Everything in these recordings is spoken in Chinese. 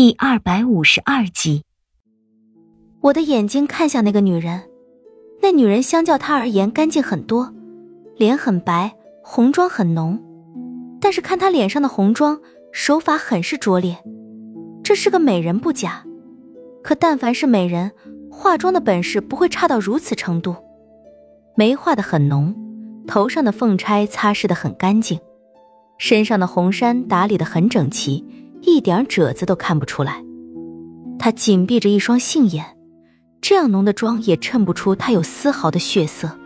第二百五十二集，我的眼睛看向那个女人，那女人相较她而言干净很多，脸很白，红妆很浓。但是看她脸上的红妆，手法很是拙劣。这是个美人不假，可但凡是美人，化妆的本事不会差到如此程度。眉画的很浓，头上的凤钗擦拭的很干净，身上的红衫打理的很整齐。一点褶子都看不出来，他紧闭着一双杏眼，这样浓的妆也衬不出他有丝毫的血色。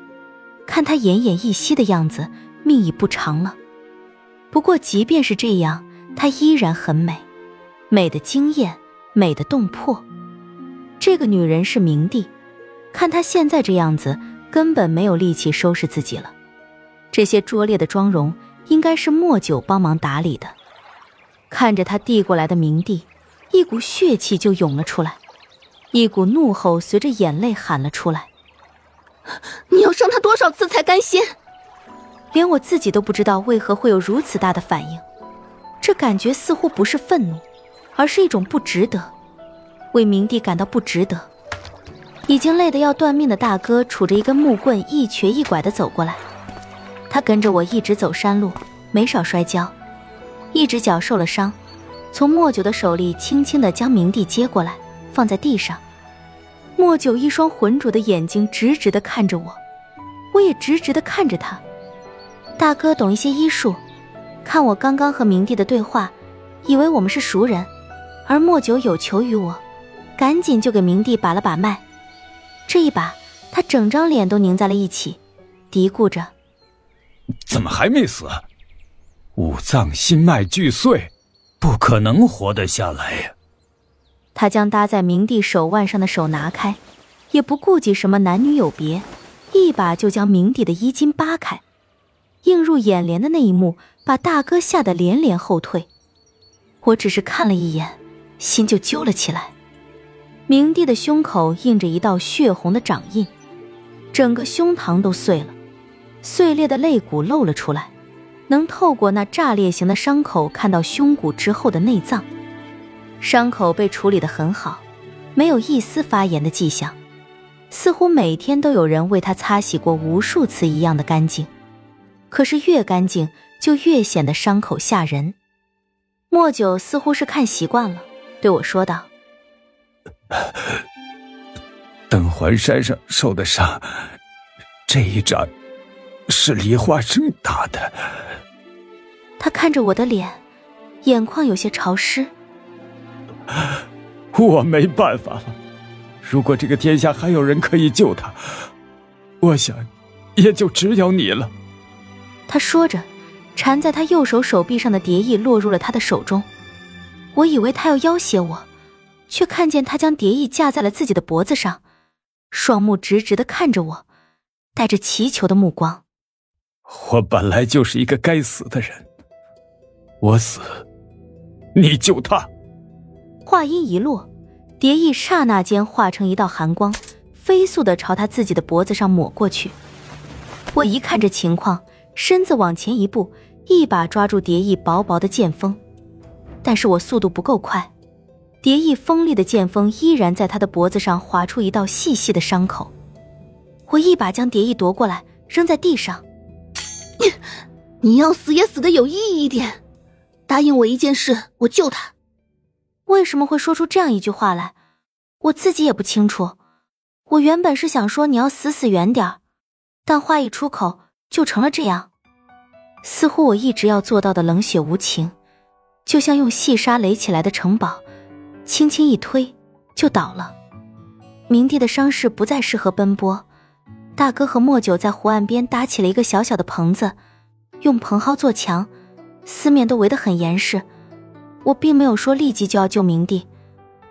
看他奄奄一息的样子，命已不长了。不过即便是这样，她依然很美，美的惊艳，美的动魄。这个女人是明帝，看她现在这样子，根本没有力气收拾自己了。这些拙劣的妆容，应该是莫九帮忙打理的。看着他递过来的冥帝，一股血气就涌了出来，一股怒吼随着眼泪喊了出来：“你要伤他多少次才甘心？”连我自己都不知道为何会有如此大的反应，这感觉似乎不是愤怒，而是一种不值得，为冥帝感到不值得。已经累得要断命的大哥杵着一根木棍，一瘸一拐地走过来，他跟着我一直走山路，没少摔跤。一只脚受了伤，从莫九的手里轻轻的将冥帝接过来，放在地上。莫九一双浑浊的眼睛直直的看着我，我也直直的看着他。大哥懂一些医术，看我刚刚和冥帝的对话，以为我们是熟人，而莫九有求于我，赶紧就给冥帝把了把脉。这一把，他整张脸都凝在了一起，嘀咕着：“怎么还没死？”五脏心脉俱碎，不可能活得下来呀！他将搭在明帝手腕上的手拿开，也不顾及什么男女有别，一把就将明帝的衣襟扒开。映入眼帘的那一幕，把大哥吓得连连后退。我只是看了一眼，心就揪了起来。明帝的胸口印着一道血红的掌印，整个胸膛都碎了，碎裂的肋骨露了出来。能透过那炸裂型的伤口看到胸骨之后的内脏，伤口被处理得很好，没有一丝发炎的迹象，似乎每天都有人为他擦洗过无数次一样的干净。可是越干净就越显得伤口吓人。莫九似乎是看习惯了，对我说道：“ 等环山上受的伤，这一掌是梨花生打的。”他看着我的脸，眼眶有些潮湿。我没办法了，如果这个天下还有人可以救他，我想，也就只有你了。他说着，缠在他右手手臂上的蝶翼落入了他的手中。我以为他要要挟我，却看见他将蝶翼架在了自己的脖子上，双目直直的看着我，带着祈求的目光。我本来就是一个该死的人。我死，你救他。话音一落，蝶翼刹那间化成一道寒光，飞速的朝他自己的脖子上抹过去。我一看这情况，身子往前一步，一把抓住蝶翼薄薄的剑锋。但是我速度不够快，蝶翼锋利的剑锋依然在他的脖子上划出一道细细的伤口。我一把将蝶翼夺过来，扔在地上。你，你要死也死的有意义一点。答应我一件事，我救他。为什么会说出这样一句话来？我自己也不清楚。我原本是想说你要死死远点，但话一出口就成了这样。似乎我一直要做到的冷血无情，就像用细沙垒起来的城堡，轻轻一推就倒了。明帝的伤势不再适合奔波，大哥和莫九在湖岸边搭起了一个小小的棚子，用蓬蒿做墙。四面都围得很严实，我并没有说立即就要救明帝，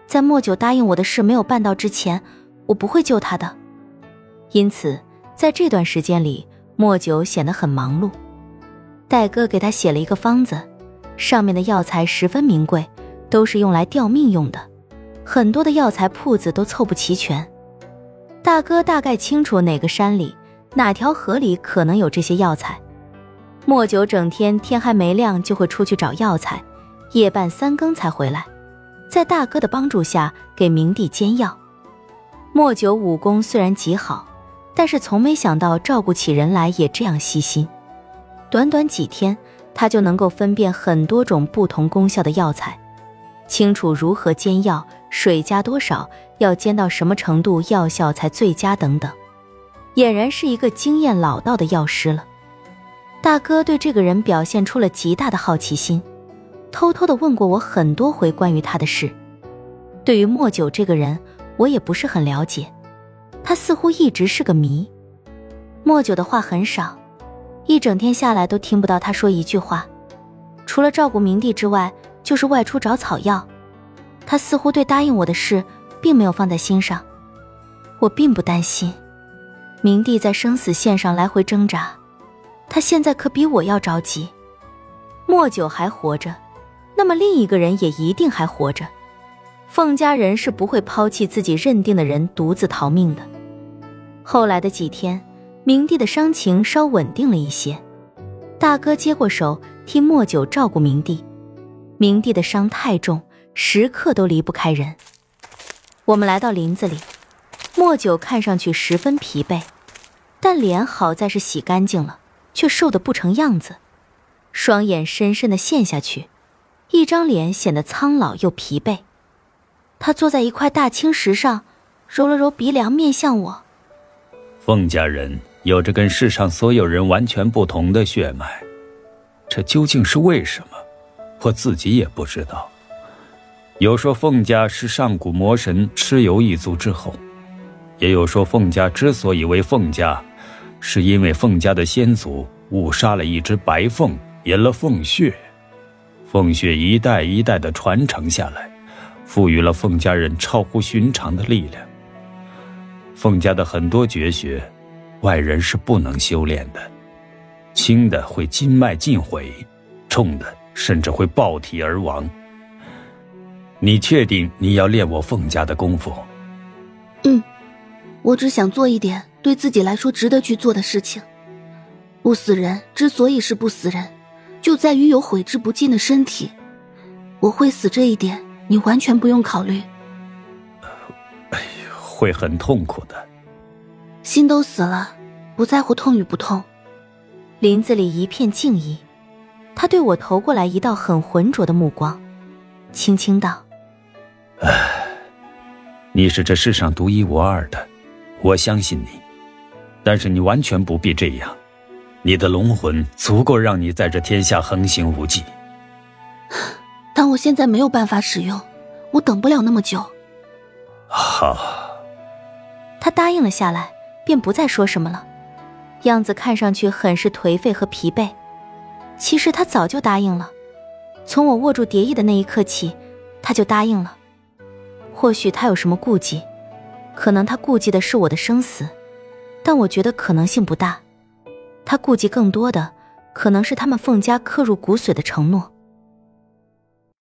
在莫九答应我的事没有办到之前，我不会救他的。因此，在这段时间里，莫九显得很忙碌。戴哥给他写了一个方子，上面的药材十分名贵，都是用来吊命用的，很多的药材铺子都凑不齐全。大哥大概清楚哪个山里、哪条河里可能有这些药材。莫九整天天还没亮就会出去找药材，夜半三更才回来，在大哥的帮助下给明帝煎药。莫九武功虽然极好，但是从没想到照顾起人来也这样细心。短短几天，他就能够分辨很多种不同功效的药材，清楚如何煎药，水加多少，要煎到什么程度药效才最佳等等，俨然是一个经验老道的药师了。大哥对这个人表现出了极大的好奇心，偷偷的问过我很多回关于他的事。对于莫九这个人，我也不是很了解，他似乎一直是个谜。莫九的话很少。一整天下来都听不到他说一句话，除了照顾明帝之外，就是外出找草药。他似乎对答应我的事并没有放在心上。我并不担心，明帝在生死线上来回挣扎，他现在可比我要着急。莫九还活着，那么另一个人也一定还活着。凤家人是不会抛弃自己认定的人独自逃命的。后来的几天。明帝的伤情稍稳定了一些，大哥接过手替莫九照顾明帝。明帝的伤太重，时刻都离不开人。我们来到林子里，莫九看上去十分疲惫，但脸好在是洗干净了，却瘦得不成样子，双眼深深的陷下去，一张脸显得苍老又疲惫。他坐在一块大青石上，揉了揉鼻梁，面向我：“凤家人。”有着跟世上所有人完全不同的血脉，这究竟是为什么？我自己也不知道。有说凤家是上古魔神蚩尤一族之后，也有说凤家之所以为凤家，是因为凤家的先祖误杀了一只白凤，饮了凤血，凤血一代一代的传承下来，赋予了凤家人超乎寻常的力量。凤家的很多绝学。外人是不能修炼的，轻的会筋脉尽毁，重的甚至会爆体而亡。你确定你要练我凤家的功夫？嗯，我只想做一点对自己来说值得去做的事情。不死人之所以是不死人，就在于有悔之不尽的身体。我会死这一点，你完全不用考虑。哎会很痛苦的。心都死了，不在乎痛与不痛。林子里一片静谧，他对我投过来一道很浑浊的目光，轻轻道：“唉，你是这世上独一无二的，我相信你。但是你完全不必这样，你的龙魂足够让你在这天下横行无忌。但我现在没有办法使用，我等不了那么久。”好，他答应了下来。便不再说什么了，样子看上去很是颓废和疲惫。其实他早就答应了，从我握住蝶翼的那一刻起，他就答应了。或许他有什么顾忌，可能他顾忌的是我的生死，但我觉得可能性不大。他顾忌更多的，可能是他们凤家刻入骨髓的承诺。